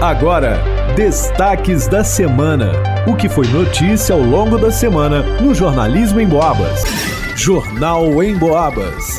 Agora, destaques da semana. O que foi notícia ao longo da semana no Jornalismo em Boabas. Jornal em Boabas.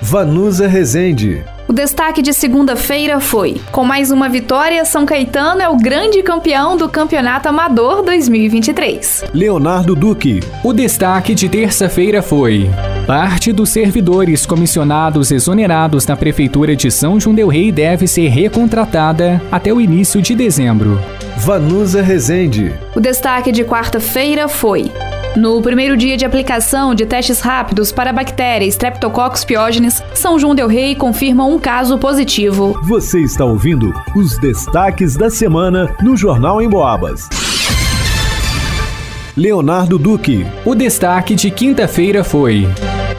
Vanusa Rezende. O destaque de segunda-feira foi: com mais uma vitória, São Caetano é o grande campeão do Campeonato Amador 2023. Leonardo Duque. O destaque de terça-feira foi: Parte dos servidores comissionados exonerados na Prefeitura de São João Del Rei deve ser recontratada até o início de dezembro. Vanusa Rezende. O destaque de quarta-feira foi: no primeiro dia de aplicação de testes rápidos para a bactéria Streptococcus pyogenes, São João del Rei confirma um caso positivo. Você está ouvindo os destaques da semana no Jornal em Boabas. Leonardo Duque. O destaque de quinta-feira foi: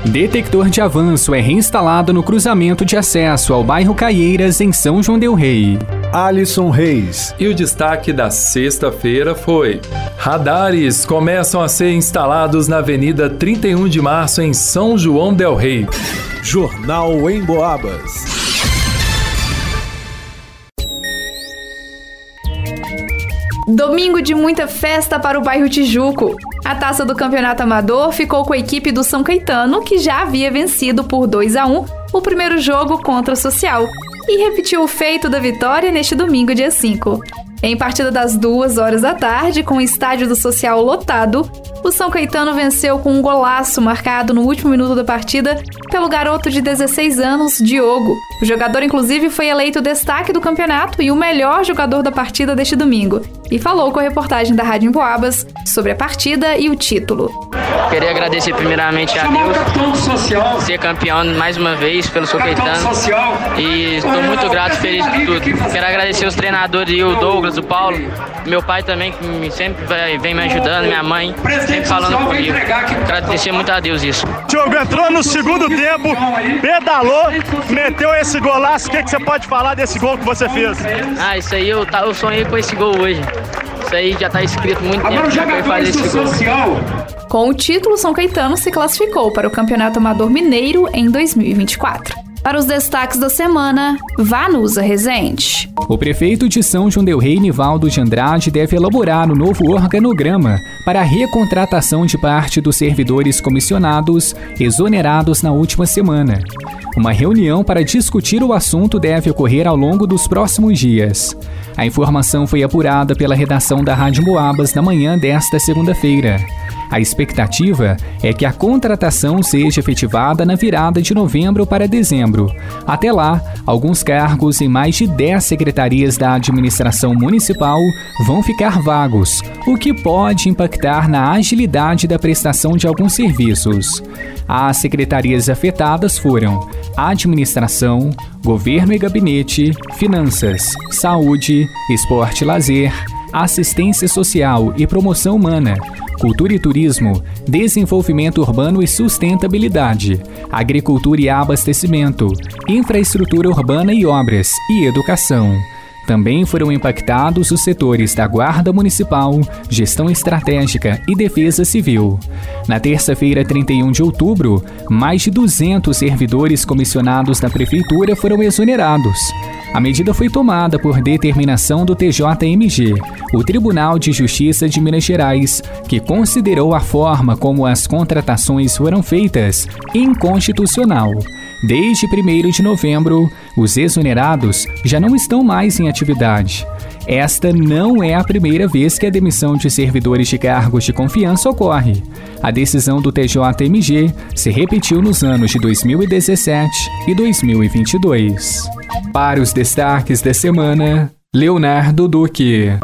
Detector de avanço é reinstalado no cruzamento de acesso ao bairro Caieiras, em São João Del Rei. Alisson Reis. E o destaque da sexta-feira foi: Radares começam a ser instalados na Avenida 31 de Março, em São João Del Rei. Jornal em Boabas. Domingo de muita festa para o bairro Tijuco. A taça do Campeonato Amador ficou com a equipe do São Caetano, que já havia vencido por 2 a 1 o primeiro jogo contra o Social e repetiu o feito da vitória neste domingo, dia 5. Em partida das duas horas da tarde, com o estádio do Social lotado, o São Caetano venceu com um golaço marcado no último minuto da partida pelo garoto de 16 anos, Diogo. O jogador, inclusive, foi eleito destaque do campeonato e o melhor jogador da partida deste domingo. E falou com a reportagem da Rádio Emboabas sobre a partida e o título. Queria agradecer primeiramente a Deus, ser campeão mais uma vez pelo São Caetano. E estou muito grato, feliz por tudo. Quero agradecer os treinadores e o Douglas, o Paulo, meu pai também, que sempre vem me ajudando, minha mãe, sempre falando comigo. Quero agradecer muito a Deus isso. Diogo entrou no segundo tempo, pedalou, meteu esse golaço. O que, que você pode falar desse gol que você fez? Ah, isso aí eu, eu sonhei com esse gol hoje. Isso aí já está escrito muito tempo já foi fazer esse gol. Com o título, São Caetano se classificou para o Campeonato Amador Mineiro em 2024. Para os destaques da semana, Vanusa Rezende. O prefeito de São João del Rei, Nivaldo de Andrade, deve elaborar um novo organograma para a recontratação de parte dos servidores comissionados exonerados na última semana. Uma reunião para discutir o assunto deve ocorrer ao longo dos próximos dias. A informação foi apurada pela redação da Rádio Moabas na manhã desta segunda-feira. A expectativa é que a contratação seja efetivada na virada de novembro para dezembro. Até lá, alguns cargos em mais de 10 secretarias da administração municipal vão ficar vagos, o que pode impactar na agilidade da prestação de alguns serviços. As secretarias afetadas foram Administração, Governo e Gabinete, Finanças, Saúde, Esporte e Lazer, Assistência Social e Promoção Humana, Cultura e Turismo, Desenvolvimento Urbano e Sustentabilidade, Agricultura e Abastecimento, Infraestrutura Urbana e Obras e Educação. Também foram impactados os setores da Guarda Municipal, Gestão Estratégica e Defesa Civil. Na terça-feira, 31 de outubro, mais de 200 servidores comissionados da Prefeitura foram exonerados. A medida foi tomada por determinação do TJMG, o Tribunal de Justiça de Minas Gerais, que considerou a forma como as contratações foram feitas inconstitucional. Desde 1 de novembro, os exonerados já não estão mais em atividade. Esta não é a primeira vez que a demissão de servidores de cargos de confiança ocorre. A decisão do TJMG se repetiu nos anos de 2017 e 2022. Para os destaques da semana, Leonardo Duque.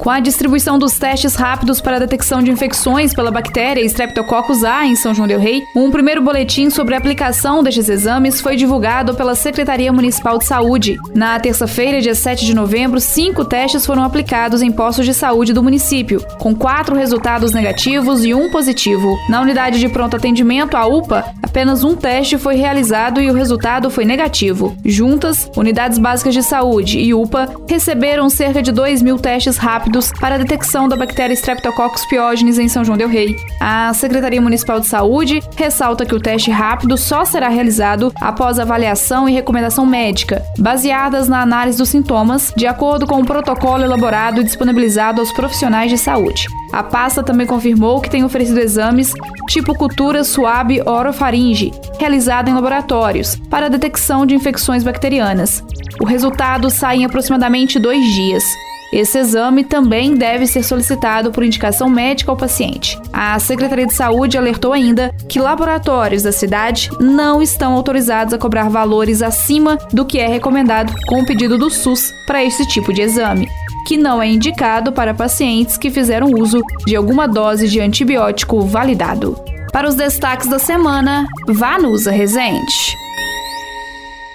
Com a distribuição dos testes rápidos para a detecção de infecções pela bactéria Streptococcus A em São João del Rei, um primeiro boletim sobre a aplicação destes exames foi divulgado pela Secretaria Municipal de Saúde. Na terça-feira, dia 7 de novembro, cinco testes foram aplicados em postos de saúde do município, com quatro resultados negativos e um positivo. Na unidade de pronto atendimento, a UPA, apenas um teste foi realizado e o resultado foi negativo. Juntas, unidades básicas de saúde e UPA receberam cerca de 2 mil testes rápidos rápidos para a detecção da bactéria Streptococcus pyogenes em São João del Rei. A Secretaria Municipal de Saúde ressalta que o teste rápido só será realizado após avaliação e recomendação médica, baseadas na análise dos sintomas, de acordo com o protocolo elaborado e disponibilizado aos profissionais de saúde. A pasta também confirmou que tem oferecido exames tipo cultura suave orofaringe, realizado em laboratórios, para a detecção de infecções bacterianas. O resultado sai em aproximadamente dois dias. Esse exame também deve ser solicitado por indicação médica ao paciente. A Secretaria de Saúde alertou ainda que laboratórios da cidade não estão autorizados a cobrar valores acima do que é recomendado com o pedido do SUS para esse tipo de exame que não é indicado para pacientes que fizeram uso de alguma dose de antibiótico validado. Para os destaques da semana, vá no Usa Resente.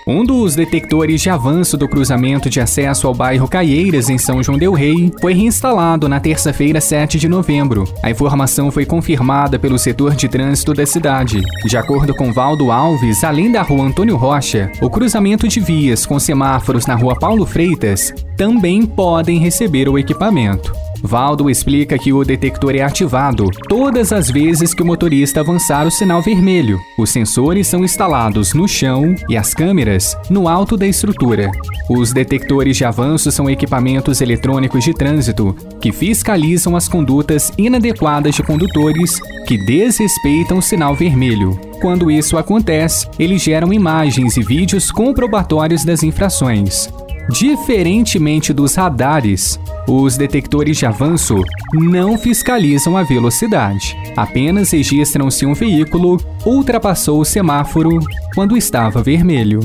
Um dos detectores de avanço do cruzamento de acesso ao bairro Caieiras, em São João Del Rei, foi reinstalado na terça-feira, 7 de novembro. A informação foi confirmada pelo setor de trânsito da cidade. De acordo com Valdo Alves, além da rua Antônio Rocha, o cruzamento de vias com semáforos na rua Paulo Freitas também podem receber o equipamento. Valdo explica que o detector é ativado todas as vezes que o motorista avançar o sinal vermelho. Os sensores são instalados no chão e as câmeras no alto da estrutura. Os detectores de avanço são equipamentos eletrônicos de trânsito que fiscalizam as condutas inadequadas de condutores que desrespeitam o sinal vermelho. Quando isso acontece, eles geram imagens e vídeos comprobatórios das infrações. Diferentemente dos radares, os detectores de avanço não fiscalizam a velocidade, apenas registram se um veículo ultrapassou o semáforo quando estava vermelho.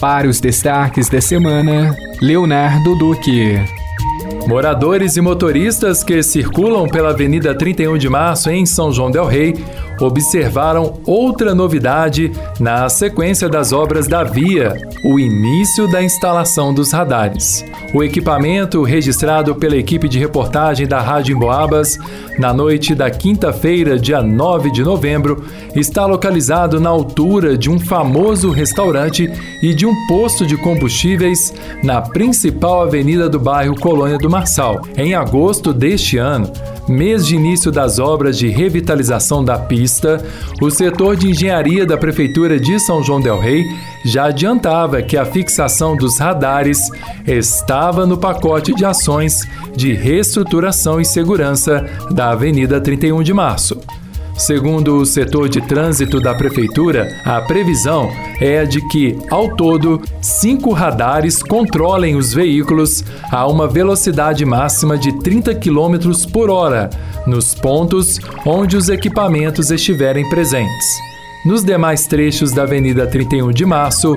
Para os destaques da semana, Leonardo Duque. Moradores e motoristas que circulam pela Avenida 31 de Março em São João Del Rei observaram outra novidade na sequência das obras da via, o início da instalação dos radares. O equipamento, registrado pela equipe de reportagem da Rádio Emboabas na noite da quinta-feira, dia 9 de novembro, está localizado na altura de um famoso restaurante e de um posto de combustíveis na principal avenida do bairro Colônia do Marçal. Em agosto deste ano, mês de início das obras de revitalização da pista, o setor de engenharia da Prefeitura de São João Del Rei já adiantava que a fixação dos radares estava no pacote de ações de reestruturação e segurança da Avenida 31 de Março. Segundo o setor de trânsito da Prefeitura, a previsão é a de que, ao todo, cinco radares controlem os veículos a uma velocidade máxima de 30 km por hora, nos pontos onde os equipamentos estiverem presentes. Nos demais trechos da Avenida 31 de Março,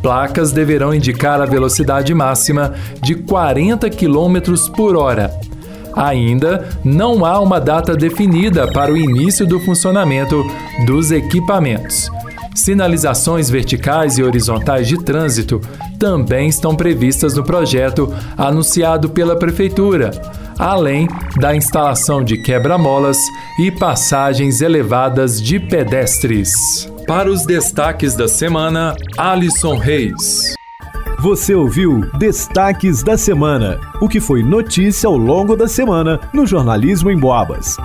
placas deverão indicar a velocidade máxima de 40 km por hora. Ainda não há uma data definida para o início do funcionamento dos equipamentos. Sinalizações verticais e horizontais de trânsito também estão previstas no projeto anunciado pela Prefeitura, além da instalação de quebra-molas e passagens elevadas de pedestres. Para os destaques da semana, Alisson Reis. Você ouviu Destaques da Semana, o que foi notícia ao longo da semana no jornalismo em Boabas.